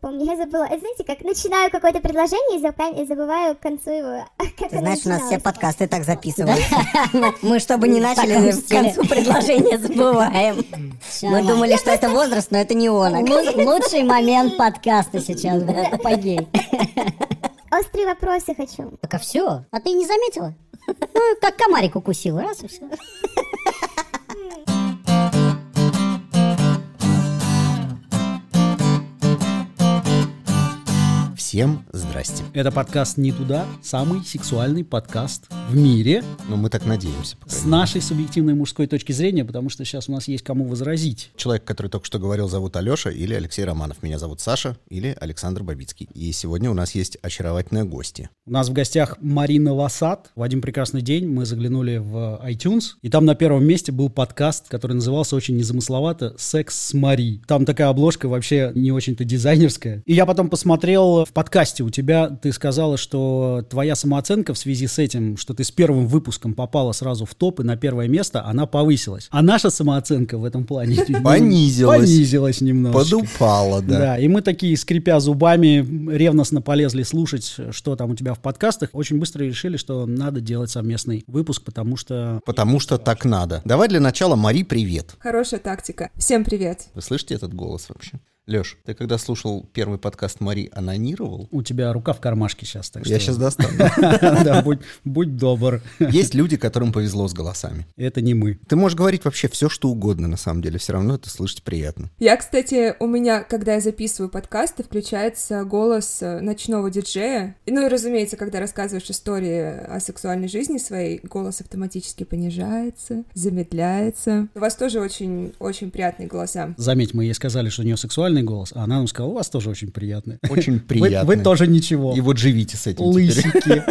помню, я забыла. Это, знаете, как начинаю какое-то предложение и, забываю к концу его. Как Ты знаешь, у нас все подкасты так записывают. Мы, чтобы не начали, к концу предложения забываем. Мы думали, что это возраст, но это не он. Лу- Лучший момент подкаста сейчас, апогей. Острые вопросы хочу. Так а все? А ты не заметила? Ну, как комарик укусил, раз и все. Всем здрасте. Это подкаст «Не туда», самый сексуальный подкаст в мире Ну, мы так надеемся. с нашей субъективной мужской точки зрения, потому что сейчас у нас есть кому возразить. Человек, который только что говорил, зовут Алеша или Алексей Романов. Меня зовут Саша или Александр Бабицкий. И сегодня у нас есть очаровательные гости. У нас в гостях Марина Васад. В один прекрасный день мы заглянули в iTunes, и там на первом месте был подкаст, который назывался очень незамысловато «Секс с Мари». Там такая обложка вообще не очень-то дизайнерская. И я потом посмотрел в подкасте у тебя, ты сказала, что твоя самооценка в связи с этим, что ты с первым выпуском попала сразу в топ и на первое место, она повысилась. А наша самооценка в этом плане Понизилась. Понизилась немного. Подупало, да. Да, и мы такие, скрипя зубами, ревностно полезли слушать, что там у тебя в подкастах. Очень быстро решили, что надо делать совместный выпуск, потому что... Потому что так надо. Давай для начала, Мари, привет. Хорошая тактика. Всем привет. Вы слышите этот голос вообще? Леш, ты когда слушал первый подкаст Мари, анонировал? У тебя рука в кармашке сейчас, так что... Я сейчас достану. Да, будь, добр. Есть люди, которым повезло с голосами. Это не мы. Ты можешь говорить вообще все, что угодно, на самом деле. Все равно это слышать приятно. Я, кстати, у меня, когда я записываю подкасты, включается голос э, ночного диджея. Ну и, разумеется, когда рассказываешь истории о сексуальной жизни своей, голос автоматически понижается, замедляется. У вас тоже очень-очень приятные голоса. Заметь, мы ей сказали, что у нее сексуальный голос, а она нам сказала, у вас тоже очень приятный. Очень Вы, приятно. вы тоже ничего. И вот живите с этим. Лысики.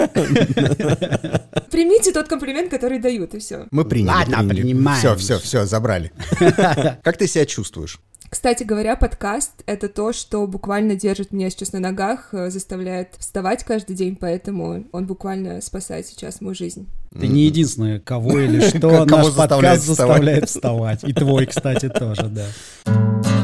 Примите тот комплимент, который дают, и все. Мы приняли. Ладно, принимаем. Все, все, все, забрали. Как ты себя чувствуешь? Кстати говоря, подкаст — это то, что буквально держит меня сейчас на ногах, э, заставляет вставать каждый день, поэтому он буквально спасает сейчас мою жизнь. Ты не единственная, кого или что наш подкаст заставляет вставать. И твой, кстати, тоже, да.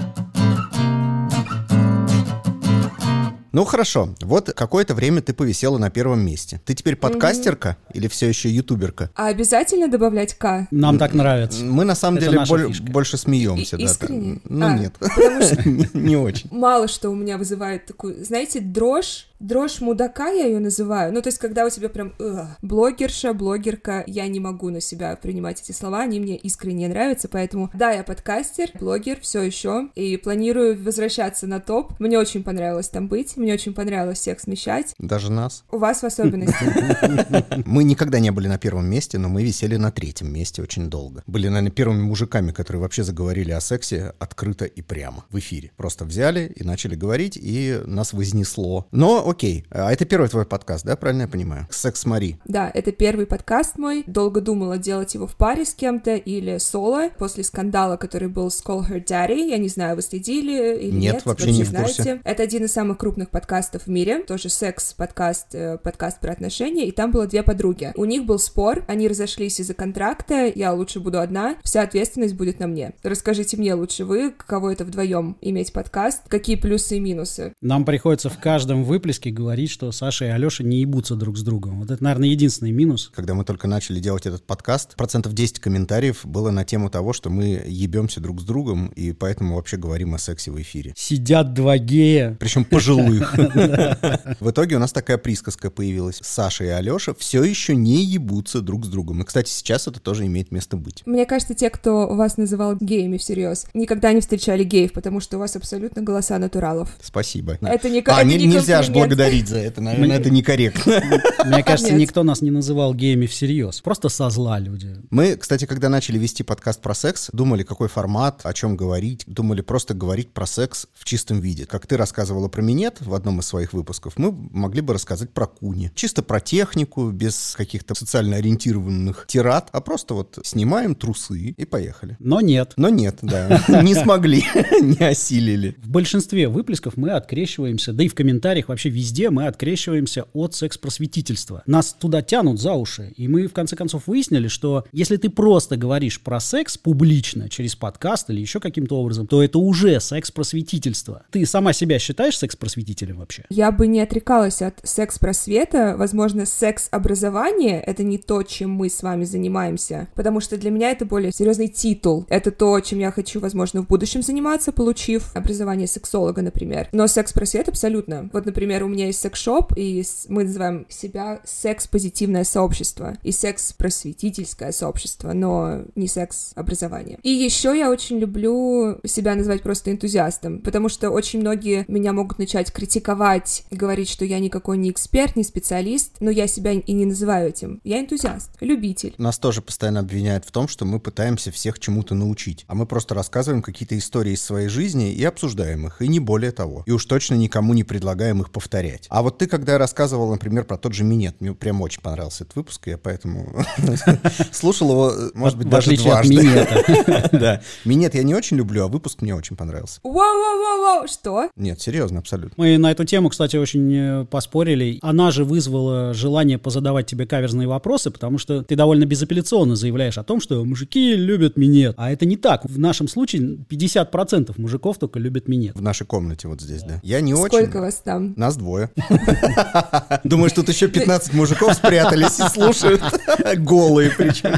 Ну хорошо, вот какое-то время ты повисела на первом месте. Ты теперь подкастерка или все еще ютуберка? А обязательно добавлять «к»? Нам так нравится. Мы на самом Это деле боль- больше смеемся. И- да, искренне? там. Ну А, нет, Потому что не не очень. мало что у меня вызывает такую, знаете, дрожь, дрожь мудака я ее называю. Ну, то есть, когда у тебя прям блогерша, блогерка, я не могу на себя принимать эти слова, они мне искренне нравятся, поэтому да, я подкастер, блогер, все еще, и планирую возвращаться на топ. Мне очень понравилось там быть, мне очень понравилось всех смещать. Даже нас. У вас в особенности. Мы никогда не были на первом месте, но мы висели на третьем месте очень долго. Были, наверное, первыми мужиками, которые вообще заговорили о сексе открыто и прямо в эфире. Просто взяли и начали говорить, и нас вознесло. Но окей, а это первый твой подкаст, да, правильно я понимаю? Секс Мари. Да, это первый подкаст мой. Долго думала делать его в паре с кем-то или соло. После скандала, который был с Call Her Daddy, я не знаю, вы следили или Нет, нет. вообще не в курсе. знаете. Это один из самых крупных подкастов в мире. Тоже секс-подкаст, э, подкаст про отношения. И там было две подруги. У них был спор, они разошлись из-за контракта. Я лучше буду одна, вся ответственность будет на мне. Расскажите мне лучше вы, каково это вдвоем иметь подкаст, какие плюсы и минусы. Нам приходится в каждом выплеске говорить, что Саша и Алеша не ебутся друг с другом. Вот это, наверное, единственный минус. Когда мы только начали делать этот подкаст, процентов 10 комментариев было на тему того, что мы ебемся друг с другом, и поэтому вообще говорим о сексе в эфире. Сидят два гея. Причем пожилых. В итоге у нас такая присказка появилась. Саша и Алеша все еще не ебутся друг с другом. И, кстати, сейчас это тоже имеет место быть. Мне кажется, те, кто вас называл геями всерьез, никогда не встречали геев, потому что у вас абсолютно голоса натуралов. Спасибо. Это не А, это не- не нельзя же. Благодарить за это, наверное, Мне- это некорректно. Мне кажется, Нет. никто нас не называл геями всерьез. Просто со зла люди. Мы, кстати, когда начали вести подкаст про секс, думали, какой формат, о чем говорить. Думали просто говорить про секс в чистом виде. Как ты рассказывала про минет в одном из своих выпусков, мы могли бы рассказать про куни. Чисто про технику, без каких-то социально ориентированных тират, а просто вот снимаем трусы и поехали. Но нет. Но нет, да, не смогли, не осилили. В большинстве выплесков мы открещиваемся, да и в комментариях вообще везде мы открещиваемся от секс-просветительства. Нас туда тянут за уши. И мы, в конце концов, выяснили, что если ты просто говоришь про секс публично, через подкаст или еще каким-то образом, то это уже секс-просветительство. Ты сама себя считаешь секс-просветителем вообще? Я бы не отрекалась от секс-просвета. Возможно, секс-образование — это не то, чем мы с вами занимаемся, потому что для меня это более серьезный титул. Это то, чем я хочу, возможно, в будущем заниматься, получив образование сексолога, например. Но секс-просвет абсолютно. Вот, например, у меня есть секс-шоп, и мы называем себя секс-позитивное сообщество и секс-просветительское сообщество, но не секс-образование. И еще я очень люблю себя называть просто энтузиастом, потому что очень многие меня могут начать критиковать, говорить, что я никакой не эксперт, не специалист, но я себя и не называю этим. Я энтузиаст, любитель. Нас тоже постоянно обвиняют в том, что мы пытаемся всех чему-то научить. А мы просто рассказываем какие-то истории из своей жизни и обсуждаем их, и не более того. И уж точно никому не предлагаем их повторять. А вот ты, когда рассказывал, например, про тот же минет, мне прям очень понравился этот выпуск, и я поэтому слушал его, может быть, даже дважды. Да. Минет я не очень люблю, а выпуск мне очень понравился. Воу-воу-воу-воу, что? Нет, серьезно, абсолютно. Мы на эту тему, кстати, очень э, поспорили. Она же вызвала желание позадавать тебе каверзные вопросы, потому что ты довольно безапелляционно заявляешь о том, что мужики любят минет. А это не так. В нашем случае 50% мужиков только любят минет. В нашей комнате вот здесь, да. Я не Сколько очень. вас там? Нас двое. Думаешь, тут еще 15 мужиков спрятались и слушают. Голые причем.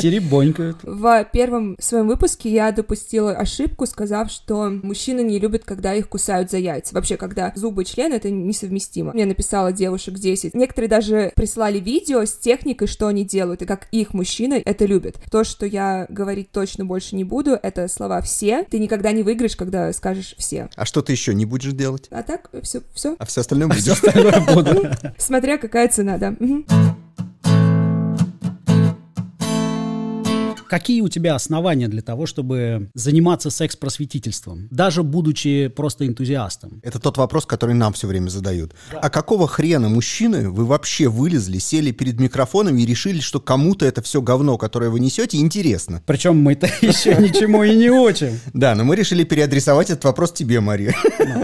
Теребонькают. В первом своем выпуске я допустила ошибку, сказав, что мужчины не любят, когда их кусают за яйца. Вообще, когда зубы и член, это несовместимо. Мне написала девушек 10. Некоторые даже прислали видео с техникой, что они делают, и как их мужчины это любят. То, что я говорить точно больше не буду, это слова «все». Ты никогда не выиграешь, когда скажешь «все». А что ты еще не будешь делать? А так, все, все. А все остальное будешь? Смотря какая цена, да. Какие у тебя основания для того, чтобы заниматься секс-просветительством, даже будучи просто энтузиастом? Это тот вопрос, который нам все время задают. А какого хрена, мужчины, вы вообще вылезли, сели перед микрофоном и решили, что кому-то это все говно, которое вы несете, интересно? Причем мы-то еще ничему и не учим. Да, но мы решили переадресовать этот вопрос тебе, Мария.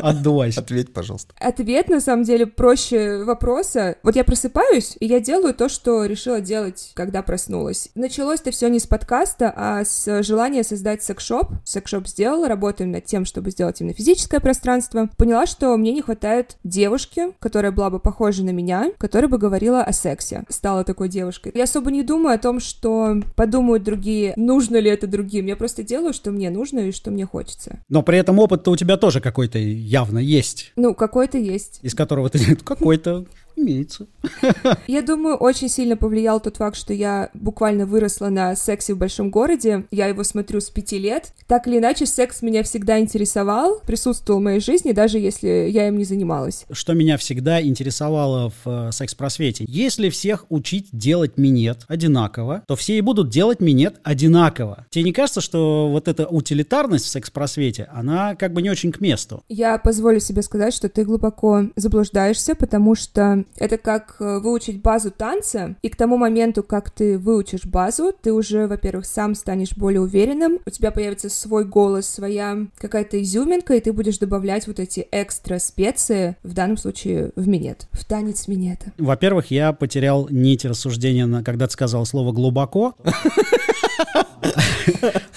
Отдувайся. Ответь, пожалуйста. Ответ, на самом деле, проще вопроса. Вот я просыпаюсь, и я делаю то, что решила делать, когда проснулась. Началось-то все не с подкаста, а с желания создать секс-шоп. Секс-шоп сделала, работаем над тем, чтобы сделать именно физическое пространство. Поняла, что мне не хватает девушки, которая была бы похожа на меня, которая бы говорила о сексе. Стала такой девушкой. Я особо не думаю о том, что подумают другие, нужно ли это другим. Я просто делаю, что мне нужно и что мне хочется. Но при этом опыт-то у тебя тоже какой-то явно есть, Ну, какой-то есть. из которого ты какой-то имеется. Я думаю, очень сильно повлиял тот факт, что я буквально выросла на сексе в большом городе. Я его смотрю с пяти лет. Так или иначе, секс меня всегда интересовал, присутствовал в моей жизни, даже если я им не занималась. Что меня всегда интересовало в э, секс-просвете. Если всех учить делать минет одинаково, то все и будут делать минет одинаково. Тебе не кажется, что вот эта утилитарность в секс-просвете, она как бы не очень к месту? Я позволю себе сказать, что ты глубоко заблуждаешься, потому что это как э, выучить базу танца, и к тому моменту, как ты выучишь базу, ты уже, во-первых, сам станешь более уверенным, у тебя появится свой голос, своя какая-то изюминка, и ты будешь добавлять вот эти экстра специи, в данном случае в минет, в танец минета. Во-первых, я потерял нить рассуждения, на- когда ты сказал слово «глубоко».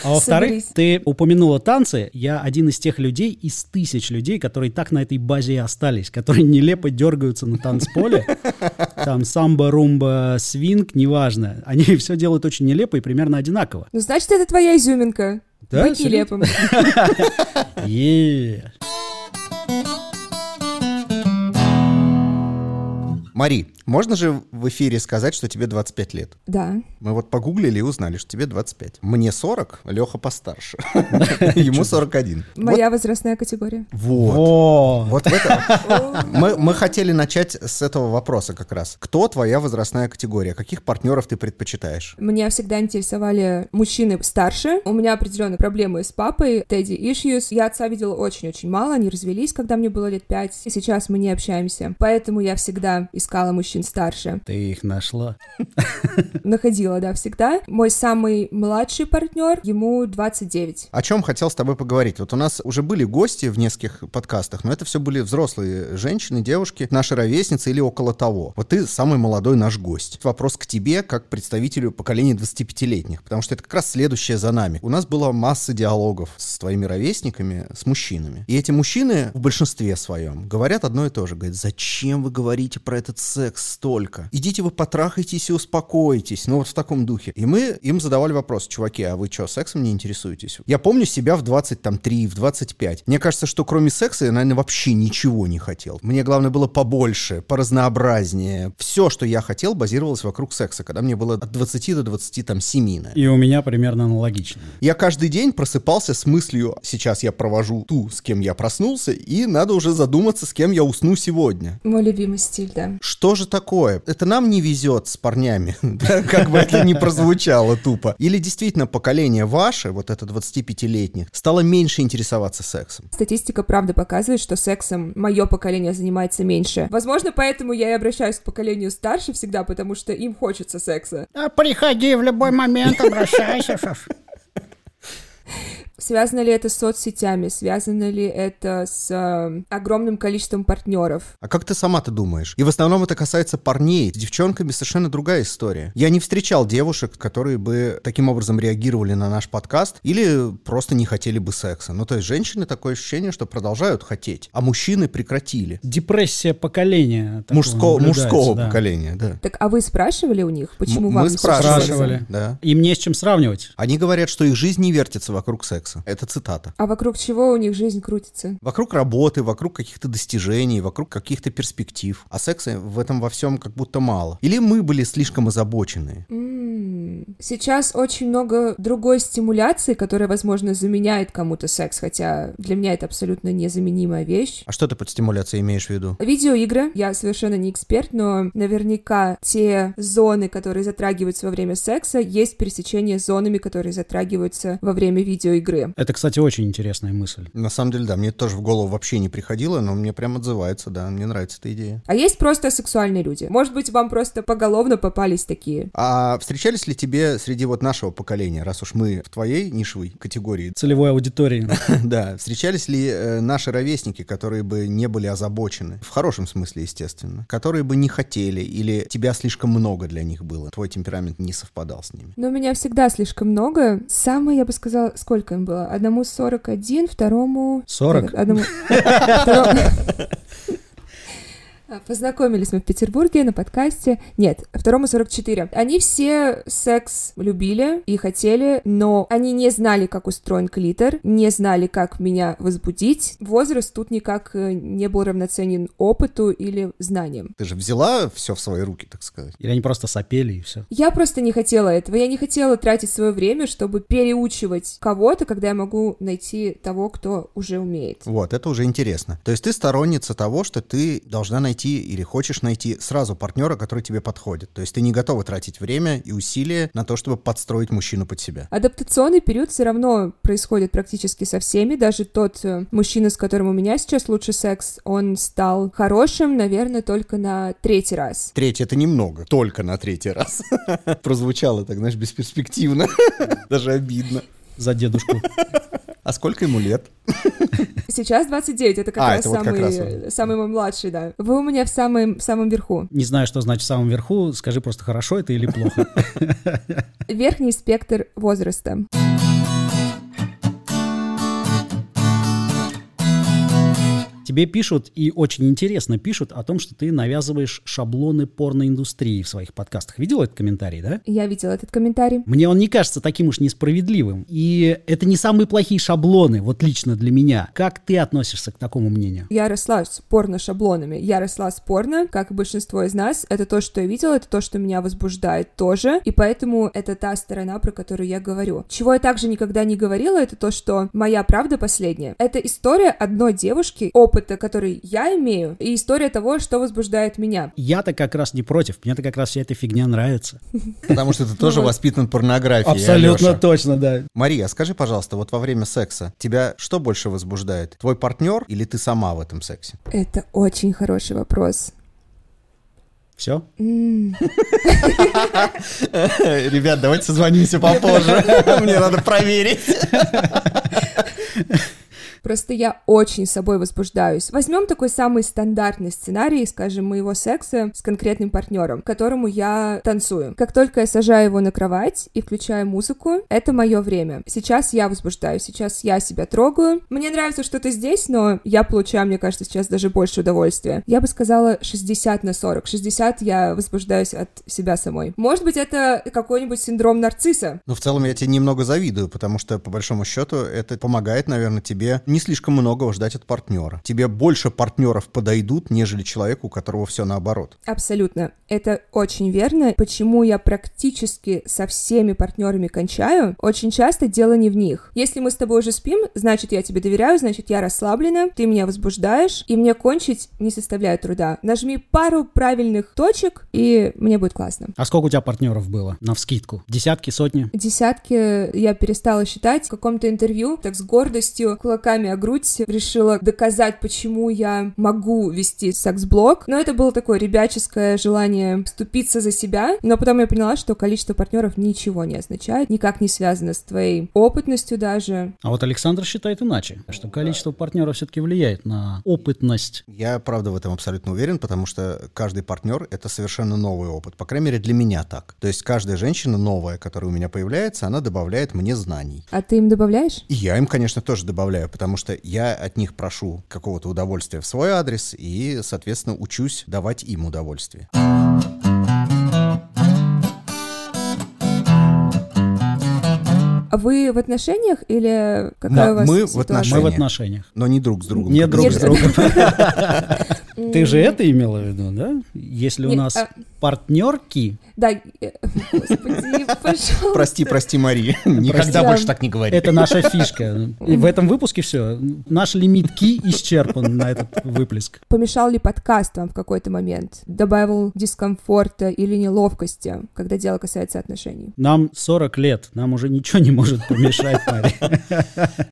А во-вторых, ты упомянула танцы. Я один из тех людей, из тысяч людей, которые так на этой базе и остались, которые нелепо дергаются на танцполе. Там самбо, румба, свинг, неважно. Они все делают очень нелепо и примерно одинаково. Ну, значит, это твоя изюминка. Да, Быть нелепым. Мари, можно же в эфире сказать, что тебе 25 лет? Да. Мы вот погуглили и узнали, что тебе 25. Мне 40, Леха постарше. Ему 41. Моя возрастная категория. Вот. Вот в это... Мы, хотели начать с этого вопроса как раз. Кто твоя возрастная категория? Каких партнеров ты предпочитаешь? Меня всегда интересовали мужчины старше. У меня определенные проблемы с папой, Тедди issues. Я отца видела очень-очень мало, они развелись, когда мне было лет пять. И сейчас мы не общаемся. Поэтому я всегда искала мужчин женщин старше. Ты их нашла. Находила, да, всегда. Мой самый младший партнер, ему 29. О чем хотел с тобой поговорить? Вот у нас уже были гости в нескольких подкастах, но это все были взрослые женщины, девушки, наши ровесницы или около того. Вот ты самый молодой наш гость. Вопрос к тебе, как представителю поколения 25-летних, потому что это как раз следующее за нами. У нас была масса диалогов с твоими ровесниками, с мужчинами. И эти мужчины в большинстве своем говорят одно и то же. Говорят, зачем вы говорите про этот секс столько? Идите вы потрахайтесь и успокойтесь. Ну вот в таком духе. И мы им задавали вопрос, чуваки, а вы что, сексом не интересуетесь? Я помню себя в 23, в 25. Мне кажется, что кроме секса я, наверное, вообще ничего не хотел. Мне главное было побольше, поразнообразнее. Все, что я хотел, базировалось вокруг секса, когда мне было от 20 до 27. наверное. И у меня примерно аналогично. Я каждый день просыпался с мыслью, сейчас я провожу ту, с кем я проснулся, и надо уже задуматься, с кем я усну сегодня. Мой любимый стиль, да. Что же такое? Это нам не везет с парнями, да, как бы это ни прозвучало тупо. Или действительно поколение ваше, вот это 25-летних, стало меньше интересоваться сексом? Статистика правда показывает, что сексом мое поколение занимается меньше. Возможно, поэтому я и обращаюсь к поколению старше всегда, потому что им хочется секса. А приходи в любой момент, обращайся. Связано ли это с соцсетями? Связано ли это с э, огромным количеством партнеров? А как ты сама-то думаешь? И в основном это касается парней. С девчонками совершенно другая история. Я не встречал девушек, которые бы таким образом реагировали на наш подкаст или просто не хотели бы секса. Ну, то есть женщины такое ощущение, что продолжают хотеть, а мужчины прекратили. Депрессия поколения. Мужского, мужского да. поколения, да. Так, а вы спрашивали у них, почему М- вам мы не спрашивали. Спрашивали. Да. Им не с чем сравнивать. Они говорят, что их жизнь не вертится вокруг секса. Это цитата. А вокруг чего у них жизнь крутится? Вокруг работы, вокруг каких-то достижений, вокруг каких-то перспектив. А секса в этом во всем как будто мало. Или мы были слишком озабочены. М, Сейчас очень много другой стимуляции, которая, возможно, заменяет кому-то секс, хотя для меня это абсолютно незаменимая вещь. А что ты под стимуляцией имеешь в виду? Видеоигры, я совершенно не эксперт, но наверняка те зоны, которые затрагиваются во время секса, есть пересечение с зонами, которые затрагиваются во время видеоигры. Это, кстати, очень интересная мысль. На самом деле, да, мне тоже в голову вообще не приходило, но мне прям отзывается, да, мне нравится эта идея. А есть просто сексуальные люди. Может быть, вам просто поголовно попались такие. А встречались ли тебе среди вот нашего поколения, раз уж мы в твоей нишевой категории, Целевой аудитории. да, встречались ли э, наши ровесники, которые бы не были озабочены, в хорошем смысле, естественно, которые бы не хотели или тебя слишком много для них было, твой темперамент не совпадал с ними? Но у меня всегда слишком много. Самое, я бы сказала, сколько им было? Одному 41, второму... 40? Одному... А, Познакомились мы в Петербурге на подкасте. Нет, второму 44. Они все секс любили и хотели, но они не знали, как устроен клитор, не знали, как меня возбудить. Возраст тут никак э, не был равноценен опыту или знаниям. Ты же взяла все в свои руки, так сказать. Или они просто сопели и все. Я просто не хотела этого. Я не хотела тратить свое время, чтобы переучивать кого-то, когда я могу найти того, кто уже умеет. Вот, это уже интересно. То есть ты сторонница того, что ты должна найти или хочешь найти сразу партнера, который тебе подходит. То есть ты не готова тратить время и усилия на то, чтобы подстроить мужчину под себя. Адаптационный период все равно происходит практически со всеми. Даже тот э, мужчина, с которым у меня сейчас лучший секс, он стал хорошим, наверное, только на третий раз. Третий это немного, только на третий раз. Прозвучало так, знаешь, бесперспективно. Даже обидно. За дедушку. А сколько ему лет? Сейчас 29, это как А, раз это вот как самый, раз э, самый мой младший, да. Вы у меня в самом, в самом верху. Не знаю, что значит в самом верху. Скажи просто, хорошо это или плохо. Верхний спектр возраста. Тебе пишут, и очень интересно пишут, о том, что ты навязываешь шаблоны порноиндустрии в своих подкастах. Видел этот комментарий, да? Я видела этот комментарий. Мне он не кажется таким уж несправедливым. И это не самые плохие шаблоны, вот лично для меня. Как ты относишься к такому мнению? Я росла с порно-шаблонами. Я росла с порно, как и большинство из нас. Это то, что я видела, это то, что меня возбуждает тоже. И поэтому это та сторона, про которую я говорю. Чего я также никогда не говорила, это то, что моя правда последняя. Это история одной девушки, опыта, который я имею, и история того, что возбуждает меня. Я-то как раз не против. Мне-то как раз вся эта фигня нравится. Потому что ты тоже воспитан порнографией, Абсолютно точно, да. Мария, а скажи, пожалуйста, вот во время секса тебя что больше возбуждает? Твой партнер или ты сама в этом сексе? Это очень хороший вопрос. Все? Ребят, давайте созвонимся попозже. Мне надо проверить. Просто я очень собой возбуждаюсь. Возьмем такой самый стандартный сценарий, скажем, моего секса с конкретным партнером, которому я танцую. Как только я сажаю его на кровать и включаю музыку, это мое время. Сейчас я возбуждаюсь, сейчас я себя трогаю. Мне нравится что-то здесь, но я получаю, мне кажется, сейчас даже больше удовольствия. Я бы сказала 60 на 40. 60 я возбуждаюсь от себя самой. Может быть, это какой-нибудь синдром нарцисса. Ну, в целом, я тебе немного завидую, потому что, по большому счету, это помогает, наверное, тебе слишком многого ждать от партнера. Тебе больше партнеров подойдут, нежели человеку, у которого все наоборот. Абсолютно. Это очень верно. Почему я практически со всеми партнерами кончаю? Очень часто дело не в них. Если мы с тобой уже спим, значит, я тебе доверяю, значит, я расслаблена, ты меня возбуждаешь, и мне кончить не составляет труда. Нажми пару правильных точек, и мне будет классно. А сколько у тебя партнеров было? На вскидку? Десятки, сотни? Десятки я перестала считать. В каком-то интервью, так с гордостью, кулаками о грудь, решила доказать, почему я могу вести секс-блог. Но это было такое ребяческое желание вступиться за себя. Но потом я поняла, что количество партнеров ничего не означает, никак не связано с твоей опытностью даже. А вот Александр считает иначе, что количество партнеров все-таки влияет на опытность. Я, правда, в этом абсолютно уверен, потому что каждый партнер — это совершенно новый опыт. По крайней мере, для меня так. То есть каждая женщина новая, которая у меня появляется, она добавляет мне знаний. А ты им добавляешь? И я им, конечно, тоже добавляю, потому что я от них прошу какого-то удовольствия в свой адрес и, соответственно, учусь давать им удовольствие. А вы в отношениях или какая Да, у вас мы в ситуация? отношениях. Мы в отношениях. Но не друг с другом. Не друг с другом. Ты же это имела в виду, да? Если у нас а- партнерки, Да, э, господи, пожалуйста. Прости, прости, Мари. Никогда больше так не говори. это наша фишка. И в этом выпуске все. Наш лимит ки исчерпан на этот выплеск. Помешал ли подкаст вам в какой-то момент? Добавил дискомфорта или неловкости, когда дело касается отношений? Нам 40 лет, нам уже ничего не может помешать, Мария.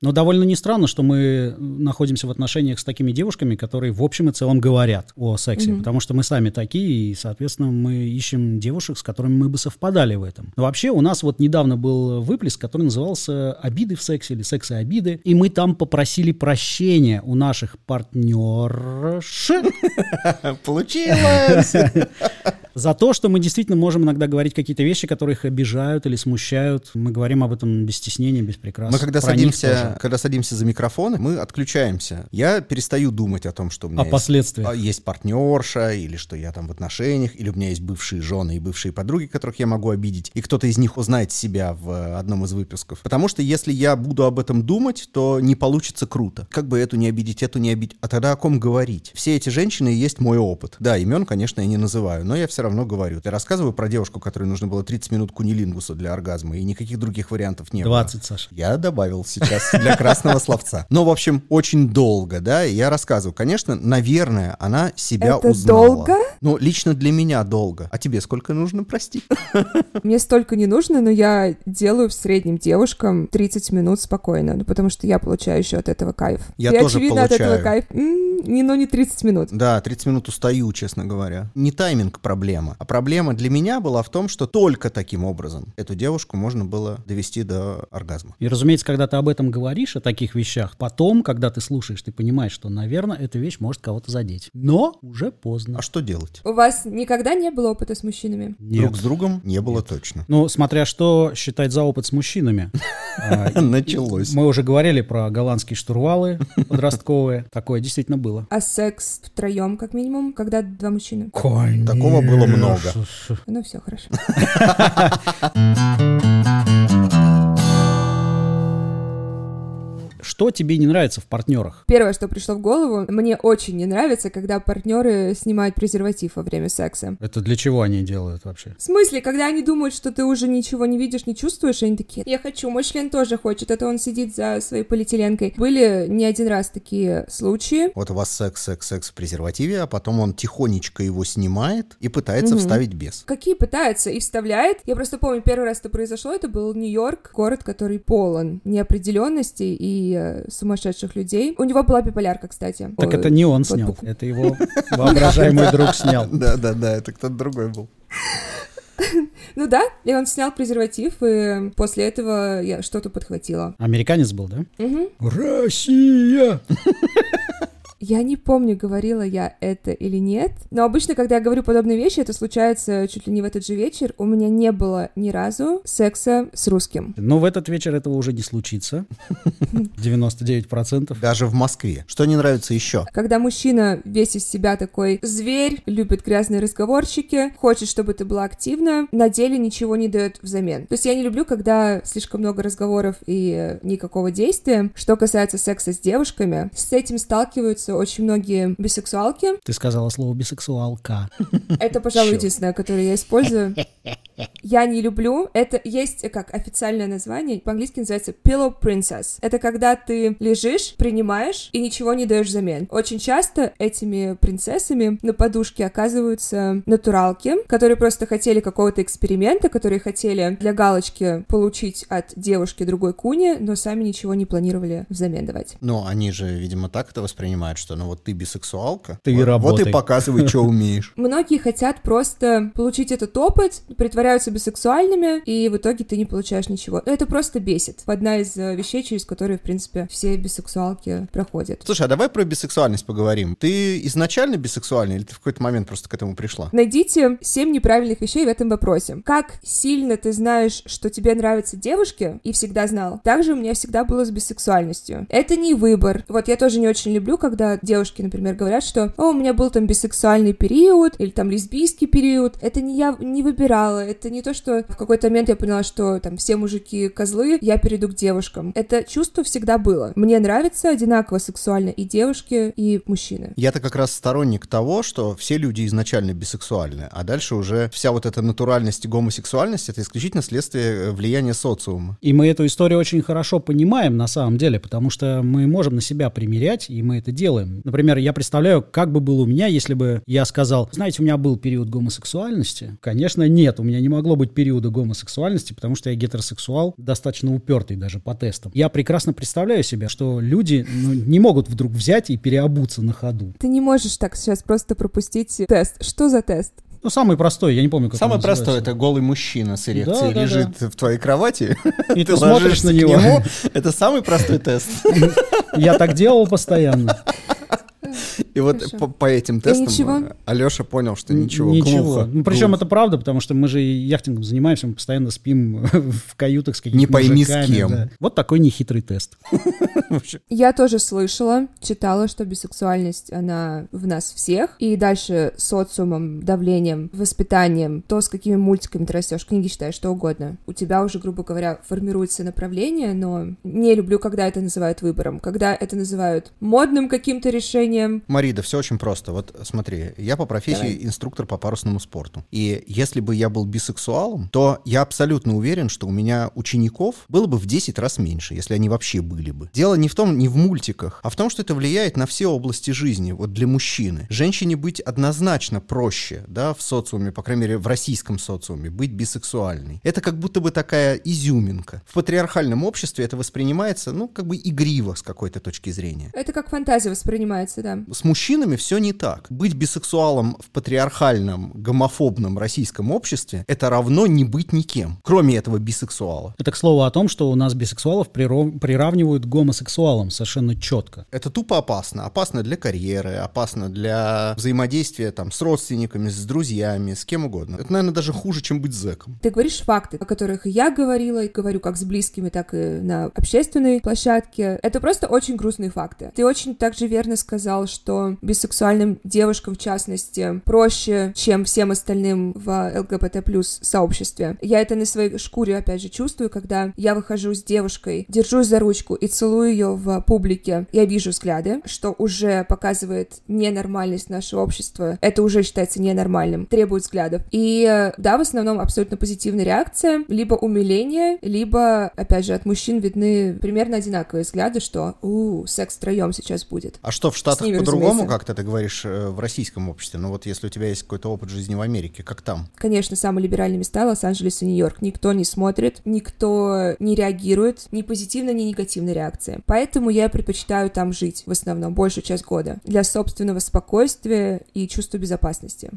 Но довольно не странно, что мы находимся в отношениях с такими девушками, которые в общем и целом говорят о сексе, потому что мы сами такие, и, соответственно, мы ищем девушек, с которыми мы бы совпадали в этом. Но вообще у нас вот недавно был выплеск, который назывался «Обиды в сексе» или «Секс и обиды», и мы там попросили прощения у наших партнерш Получилось! за то, что мы действительно можем иногда говорить какие-то вещи, которые их обижают или смущают. Мы говорим об этом без стеснения, без прикрас. Мы когда Про садимся, когда садимся за микрофоны, мы отключаемся. Я перестаю думать о том, что у меня О есть- последствиях. а, есть партнерша, или что я там в отношениях, или у меня есть бывшие жены и бывшие подруги, которых я могу обидеть, и кто-то из них узнает себя в э, одном из выпусков. Потому что если я буду об этом думать, то не получится круто. Как бы эту не обидеть, эту не обидеть. А тогда о ком говорить? Все эти женщины и есть мой опыт. Да, имен, конечно, я не называю, но я все равно говорю. Я рассказываю про девушку, которой нужно было 30 минут кунилингуса для оргазма, и никаких других вариантов не было. 20, Саша. Я добавил сейчас для красного словца. Но, в общем, очень долго, да, и я рассказываю. Конечно, наверное, она себя Это узнала. долго? Ну, лично для меня долго. А тебе сколько нужно, прости? Мне столько не нужно, но я делаю в среднем девушкам 30 минут спокойно, ну, потому что я получаю еще от этого кайф. Я И, тоже очевидно, от этого получаю. кайф. Не, ну, не 30 минут. Да, 30 минут устаю, честно говоря. Не тайминг проблема, а проблема для меня была в том, что только таким образом эту девушку можно было довести до оргазма. И, разумеется, когда ты об этом говоришь, о таких вещах, потом, когда ты слушаешь, ты понимаешь, что, наверное, эта вещь может кого-то задеть. Но уже поздно. А что делать? У вас никогда не было опыта с мужчинами? Нет. Друг с другом не было точно. Ну, смотря что считать за опыт с мужчинами. А, Началось. Мы уже говорили про голландские штурвалы подростковые. Такое действительно было. А секс втроем, как минимум, когда два мужчины? Такого было много. Ну все, хорошо. Что тебе не нравится в партнерах? Первое, что пришло в голову, мне очень не нравится, когда партнеры снимают презерватив во время секса. Это для чего они делают вообще? В смысле, когда они думают, что ты уже ничего не видишь, не чувствуешь, они такие, я хочу, мой член тоже хочет, это он сидит за своей полиэтиленкой. Были не один раз такие случаи. Вот у вас секс, секс, секс в презервативе, а потом он тихонечко его снимает и пытается вставить без. Какие пытаются и вставляет. Я просто помню, первый раз это произошло, это был Нью-Йорк, город, который полон неопределенности и э, много сумасшедших людей. У него была биполярка, кстати. Так это не он снял, это его воображаемый друг снял. Да-да-да, это кто-то другой был. Ну да, и он снял презерватив, и после этого я что-то подхватила. Американец был, да? Мгм. Россия! Я не помню, говорила я это или нет, но обычно, когда я говорю подобные вещи, это случается чуть ли не в этот же вечер. У меня не было ни разу секса с русским. Но в этот вечер этого уже не случится. 99%. Даже в Москве. Что не нравится еще? Когда мужчина весь из себя такой зверь, любит грязные разговорчики, хочет, чтобы ты была активна, на деле ничего не дает взамен. То есть я не люблю, когда слишком много разговоров и никакого действия. Что касается секса с девушками, с этим сталкиваются очень многие бисексуалки. Ты сказала слово бисексуалка. Это, пожалуй, единственное, которое я использую. Я не люблю. Это есть как официальное название. По-английски называется pillow princess. Это когда ты лежишь, принимаешь и ничего не даешь взамен. Очень часто этими принцессами на подушке оказываются натуралки, которые просто хотели какого-то эксперимента, которые хотели для галочки получить от девушки другой куни, но сами ничего не планировали взамен давать. Ну, они же, видимо, так это воспринимают, что ну вот ты бисексуалка, Ты вот, вот работай. и показывай, что умеешь. Многие хотят просто получить этот опыт, притворяются бисексуальными, и в итоге ты не получаешь ничего. Но это просто бесит. Одна из э, вещей, через которые, в принципе, все бисексуалки проходят. Слушай, а давай про бисексуальность поговорим. Ты изначально бисексуальный или ты в какой-то момент просто к этому пришла? Найдите семь неправильных вещей в этом вопросе. Как сильно ты знаешь, что тебе нравятся девушки, и всегда знал. Также у меня всегда было с бисексуальностью. Это не выбор. Вот я тоже не очень люблю, когда девушки, например, говорят, что «О, у меня был там бисексуальный период» или там лесбийский период. Это не я не выбирала. Это не то, что в какой-то момент я поняла, что там все мужики козлы, я перейду к девушкам. Это чувство всегда было. Мне нравится одинаково сексуально и девушки, и мужчины. Я-то как раз сторонник того, что все люди изначально бисексуальны, а дальше уже вся вот эта натуральность и гомосексуальность — это исключительно следствие э, влияния социума. И мы эту историю очень хорошо понимаем на самом деле, потому что мы можем на себя примерять, и мы это делаем. Например, я представляю, как бы было у меня, если бы я сказал, знаете, у меня был период гомосексуальности. Конечно, нет, у меня не могло быть периода гомосексуальности, потому что я гетеросексуал, достаточно упертый даже по тестам. Я прекрасно представляю себе, что люди ну, не могут вдруг взять и переобуться на ходу. Ты не можешь так сейчас просто пропустить тест. Что за тест? Ну, самый простой, я не помню, как простое — называется. это голый мужчина с эрекцией Да, да, лежит в твоей кровати. И ты смотришь на него. нему. Это самый простой тест. Я так делал постоянно. И вот по, по этим тестам ничего? Алеша понял, что ничего, Ничего. глухо. Ну, причем глухо. это правда, потому что мы же яхтингом занимаемся, мы постоянно спим в каютах с какими-то Не пойми с мужиками, кем. да. Вот такой нехитрый тест. Я тоже слышала, читала, что бисексуальность, она в нас всех. И дальше социумом, давлением, воспитанием, то, с какими мультиками ты растешь, книги читаешь, что угодно. У тебя уже, грубо говоря, формируется направление, но не люблю, когда это называют выбором. Когда это называют модным каким-то решением. Марида, все очень просто. Вот смотри, я по профессии Давай. инструктор по парусному спорту. И если бы я был бисексуалом, то я абсолютно уверен, что у меня учеников было бы в 10 раз меньше, если они вообще были бы. Дело не в том, не в мультиках, а в том, что это влияет на все области жизни, вот для мужчины. Женщине быть однозначно проще, да, в социуме, по крайней мере, в российском социуме, быть бисексуальной. Это как будто бы такая изюминка. В патриархальном обществе это воспринимается, ну, как бы игриво с какой-то точки зрения. Это как фантазия воспринимается, да. С мужчинами все не так. Быть бисексуалом в патриархальном, гомофобном российском обществе — это равно не быть никем, кроме этого бисексуала. Это, к слову, о том, что у нас бисексуалов приров- приравнивают к гомосексуалам совершенно четко. Это тупо опасно. Опасно для карьеры, опасно для взаимодействия там, с родственниками, с друзьями, с кем угодно. Это, наверное, даже хуже, чем быть зэком. Ты говоришь факты, о которых я говорила, и говорю как с близкими, так и на общественной площадке. Это просто очень грустные факты. Ты очень также верно сказал, что бисексуальным девушкам, в частности, проще, чем всем остальным в ЛГБТ плюс сообществе. Я это на своей шкуре, опять же, чувствую, когда я выхожу с девушкой, держусь за ручку и целую ее в публике. Я вижу взгляды, что уже показывает ненормальность нашего общества. Это уже считается ненормальным, требует взглядов. И да, в основном абсолютно позитивная реакция, либо умиление, либо, опять же, от мужчин видны примерно одинаковые взгляды, что у секс втроем сейчас будет. А что, в Штатах по-другому по-другому как-то, ты говоришь, э, в российском обществе. Но вот если у тебя есть какой-то опыт жизни в Америке, как там? Конечно, самые либеральные места Лос-Анджелес и Нью-Йорк. Никто не смотрит, никто не реагирует, ни позитивно, ни негативной реакции. Поэтому я предпочитаю там жить в основном большую часть года для собственного спокойствия и чувства безопасности.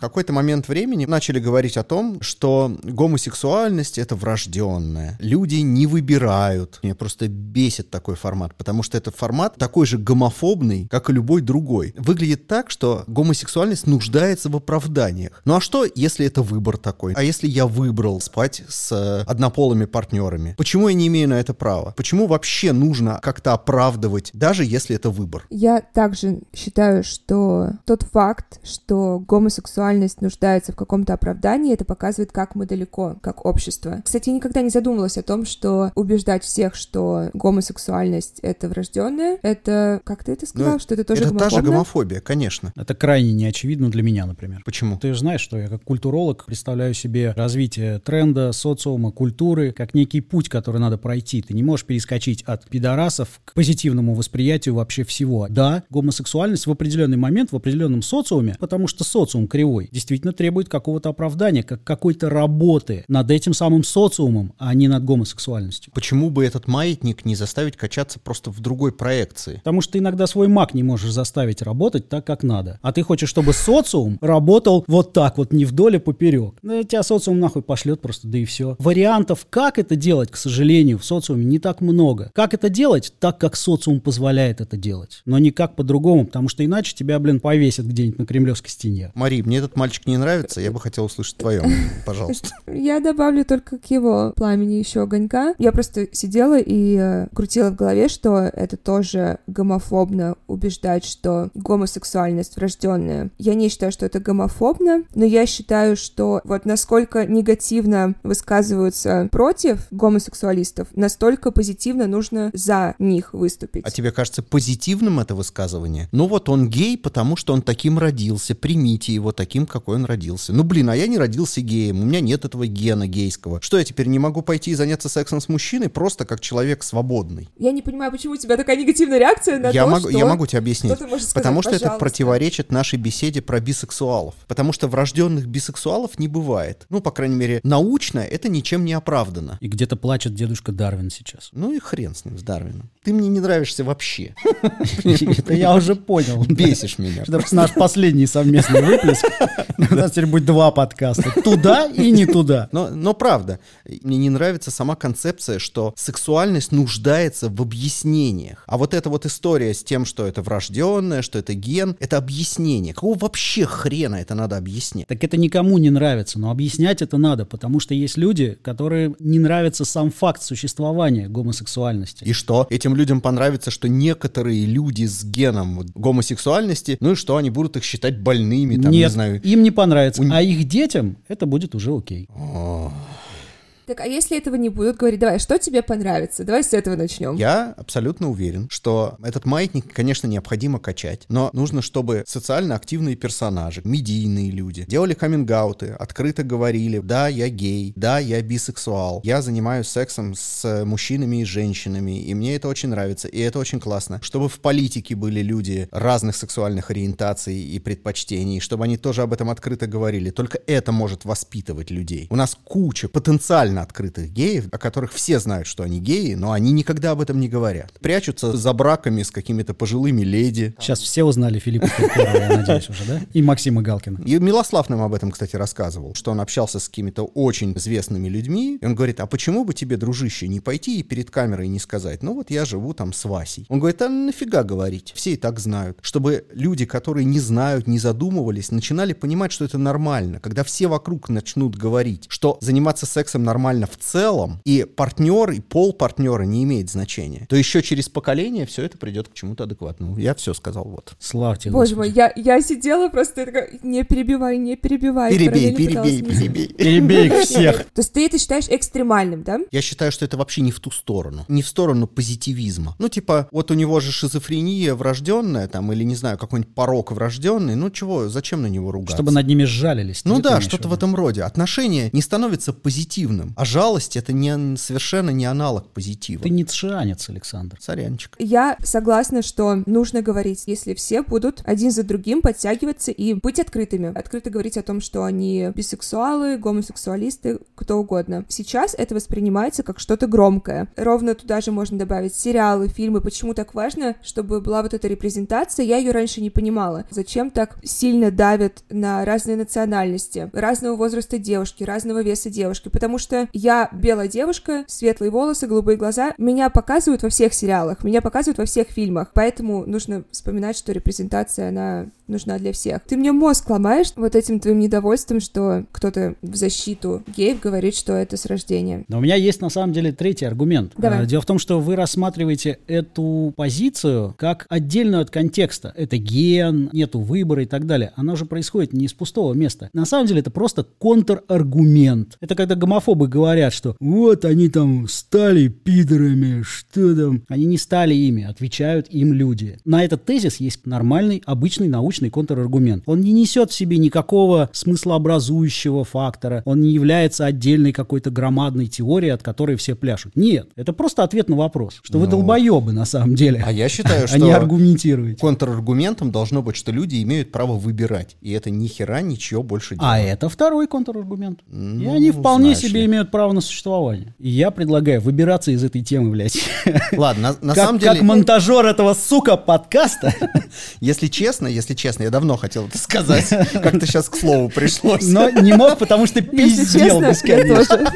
Какой-то момент времени начали говорить о том, что гомосексуальность — это врожденная. Люди не выбирают. Меня просто бесит такой формат, потому что этот формат такой же гомофобный, как и любой другой. Выглядит так, что гомосексуальность нуждается в оправданиях. Ну а что, если это выбор такой? А если я выбрал спать с э, однополыми партнерами? Почему я не имею на это права? Почему вообще нужно как-то оправдывать, даже если это выбор? Я также считаю, что тот факт, что гомосексуальность нуждается в каком-то оправдании, это показывает, как мы далеко, как общество. Кстати, я никогда не задумывалась о том, что убеждать всех, что гомосексуальность — это врожденное, это... Как ты это сказал? Ну, что это тоже это та же гомофобно? гомофобия, конечно. Это крайне неочевидно для меня, например. Почему? Ты же знаешь, что я как культуролог представляю себе развитие тренда, социума, культуры как некий путь, который надо пройти. Ты не можешь перескочить от пидорасов к позитивному восприятию вообще всего. Да, гомосексуальность в определенный момент в определенном социуме, потому что социум кривой, действительно требует какого-то оправдания, как какой-то работы над этим самым социумом, а не над гомосексуальностью. Почему бы этот маятник не заставить качаться просто в другой проекции? Потому что ты иногда свой маг не можешь заставить работать так, как надо. А ты хочешь, чтобы социум работал вот так вот, не вдоль, а поперек. Ну, тебя социум нахуй пошлет просто, да и все. Вариантов, как это делать, к сожалению, в социуме не так много. Как это делать? Так, как социум позволяет это делать. Но никак по-другому, потому что иначе тебя, блин, повесят где-нибудь на кремлевской стене. Мари, мне этот мальчик не нравится, я бы хотел услышать твое пожалуйста. Я добавлю только к его пламени еще огонька. Я просто сидела и э, крутила в голове, что это тоже гомофобно убеждать, что гомосексуальность врожденная. Я не считаю, что это гомофобно, но я считаю, что вот насколько негативно высказываются против гомосексуалистов, настолько позитивно нужно за них выступить. А тебе кажется позитивным это высказывание? Ну вот он гей, потому что он таким родился, примите его таким, какой он родился. Ну блин, а я не родился геем, у меня нет этого гена гейского. Что я теперь не могу пойти и заняться сексом с мужчиной просто как человек свободный? Я не понимаю, почему у тебя такая негативная реакция на я то, могу, что... я могу тебе объяснить. Что сказать? Потому что это Пожалуйста. противоречит нашей беседе про бисексуалов. Потому что врожденных бисексуалов не бывает. Ну, по крайней мере, научно это ничем не оправдано. И где-то плачет дедушка Дарвин сейчас. Ну и хрен с ним, с Дарвином. Ты мне не нравишься вообще. Это я уже понял. Бесишь меня. Это наш последний совместный выплеск. У нас теперь будет два подкаста. Туда и не туда. Но, но правда, мне не нравится сама концепция, что сексуальность нуждается в объяснениях. А вот эта вот история с тем, что это врожденное, что это ген, это объяснение. Какого вообще хрена это надо объяснять? Так это никому не нравится, но объяснять это надо, потому что есть люди, которые не нравится сам факт существования гомосексуальности. И что? Этим людям понравится, что некоторые люди с геном гомосексуальности, ну и что, они будут их считать больными, там, Нет, не знаю. Им не понравится, У а их детям это будет уже окей. Так, а если этого не будут говорить, давай, что тебе понравится? Давай с этого начнем. Я абсолютно уверен, что этот маятник, конечно, необходимо качать, но нужно, чтобы социально активные персонажи, медийные люди, делали каминг открыто говорили, да, я гей, да, я бисексуал, я занимаюсь сексом с мужчинами и женщинами, и мне это очень нравится, и это очень классно. Чтобы в политике были люди разных сексуальных ориентаций и предпочтений, чтобы они тоже об этом открыто говорили. Только это может воспитывать людей. У нас куча потенциально открытых геев, о которых все знают, что они геи, но они никогда об этом не говорят. Прячутся за браками с какими-то пожилыми леди. Сейчас все узнали Филиппа Киркорова, я надеюсь, уже, да? И Максима Галкина. И Милослав нам об этом, кстати, рассказывал, что он общался с какими-то очень известными людьми. И он говорит, а почему бы тебе, дружище, не пойти и перед камерой не сказать, ну вот я живу там с Васей. Он говорит, а нафига говорить, все и так знают. Чтобы люди, которые не знают, не задумывались, начинали понимать, что это нормально. Когда все вокруг начнут говорить, что заниматься сексом нормально в целом, и партнер, и пол партнера не имеет значения, то еще через поколение все это придет к чему-то адекватному. Я все сказал, вот. Славьте Боже Господи. мой, я, я сидела просто такая, не перебивай, не перебивай. Перебей, перебей, перебей. Перебей их всех. То есть ты это считаешь экстремальным, да? Я считаю, что это вообще не в ту сторону. Не в сторону позитивизма. Ну, типа, вот у него же шизофрения врожденная, там, или, не знаю, какой-нибудь порог врожденный. Ну, чего, зачем на него ругаться? Чтобы над ними сжалились. Ну да, что-то в этом роде. Отношение не становится позитивным. А жалость это не, совершенно не аналог позитива. Ты не цшианец, Александр. Сорянчик. Я согласна, что нужно говорить, если все будут один за другим подтягиваться и быть открытыми. Открыто говорить о том, что они бисексуалы, гомосексуалисты, кто угодно. Сейчас это воспринимается как что-то громкое. Ровно туда же можно добавить сериалы, фильмы. Почему так важно, чтобы была вот эта репрезентация? Я ее раньше не понимала. Зачем так сильно давят на разные национальности, разного возраста девушки, разного веса девушки? Потому что я белая девушка, светлые волосы, голубые глаза. Меня показывают во всех сериалах, меня показывают во всех фильмах. Поэтому нужно вспоминать, что репрезентация, она нужна для всех. Ты мне мозг ломаешь вот этим твоим недовольством, что кто-то в защиту геев говорит, что это с рождения. Но у меня есть на самом деле третий аргумент. Давай. А, Дело в том, что вы рассматриваете эту позицию как отдельную от контекста. Это ген, нету выбора и так далее. Она же происходит не из пустого места. На самом деле это просто контраргумент. Это когда гомофобы говорят, что вот они там стали пидорами, что там. Они не стали ими, отвечают им люди. На этот тезис есть нормальный, обычный научный контраргумент. Он не несет в себе никакого смыслообразующего фактора. Он не является отдельной какой-то громадной теорией, от которой все пляшут. Нет, это просто ответ на вопрос, что вы Ну. долбоебы на самом деле. А я считаю, а что аргументируете. контраргументом должно быть, что люди имеют право выбирать. И это ни хера ничего больше дело. А это второй контраргумент. и Ну, они вполне знаешь себе ли. Имеют право на существование. И я предлагаю выбираться из этой темы, блядь. Ладно, на, на как, самом деле, как монтажер этого, сука, подкаста. если честно, если честно, я давно хотел это сказать. Как-то сейчас к слову пришлось. Но не мог, потому что пиздел бесконечно.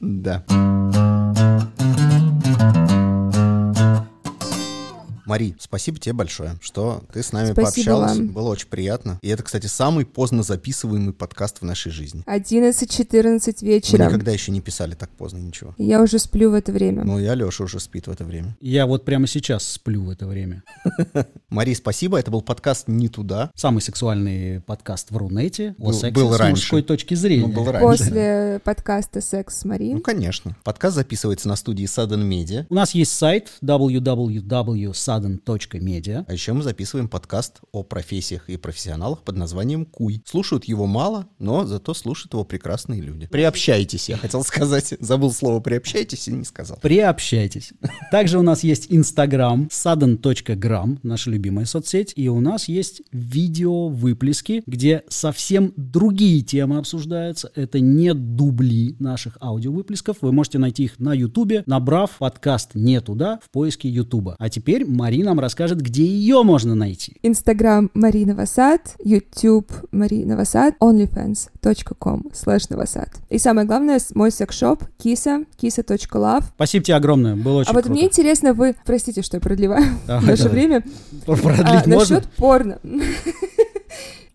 Да. Мари, спасибо тебе большое, что ты с нами Спасибо пообщалась. вам. Было очень приятно. И это, кстати, самый поздно записываемый подкаст в нашей жизни. 11-14 Мы вечера. никогда еще не писали так поздно ничего. Я уже сплю в это время. Ну, я Леша уже спит в это время. Я вот прямо сейчас сплю в это время. Мари, спасибо. Это был подкаст «Не туда». Самый сексуальный подкаст в Рунете о Был- сексе был с раньше. мужской точки зрения. Ну, был раньше. После подкаста «Секс с Мари». Ну, конечно. Подкаст записывается на студии Sudden Media. У нас есть сайт www.sudden.media. А еще мы записываем подкаст о профессиях и профессионалах под названием «Куй». Слушают его мало, но зато слушают его прекрасные люди. Приобщайтесь, я хотел сказать. Забыл слово «приобщайтесь» и не сказал. Приобщайтесь. Также у нас есть Инстаграм, sudden.gram, наша любимая соцсеть, и у нас есть видео-выплески, где совсем другие темы обсуждаются. Это не дубли наших аудиовыплесков. Вы можете найти их на Ютубе, набрав подкаст «Не туда» в поиске Ютуба. А теперь Мари нам расскажет, где ее можно найти. Инстаграм Марина Васад, Ютуб Марина Васад, onlyfans.com slash Новосад. И самое главное, мой секс-шоп Киса, kisa.love. Спасибо тебе огромное, было очень А вот круто. мне интересно, вы, простите, что я продлеваю наше время, Продлить А, можно? насчет порно.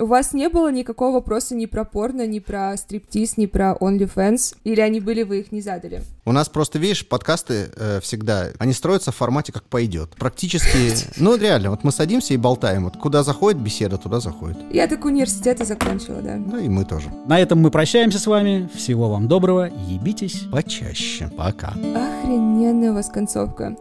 У вас не было никакого вопроса ни про порно, ни про стриптиз, ни про OnlyFans? Или они были, вы их не задали? У нас просто, видишь, подкасты э, всегда, они строятся в формате как пойдет. Практически, ну реально, вот мы садимся и болтаем. Вот куда заходит беседа, туда заходит. Я так университеты закончила, да. Ну и мы тоже. На этом мы прощаемся с вами. Всего вам доброго. Ебитесь. Почаще. Пока. Охрененная у вас концовка.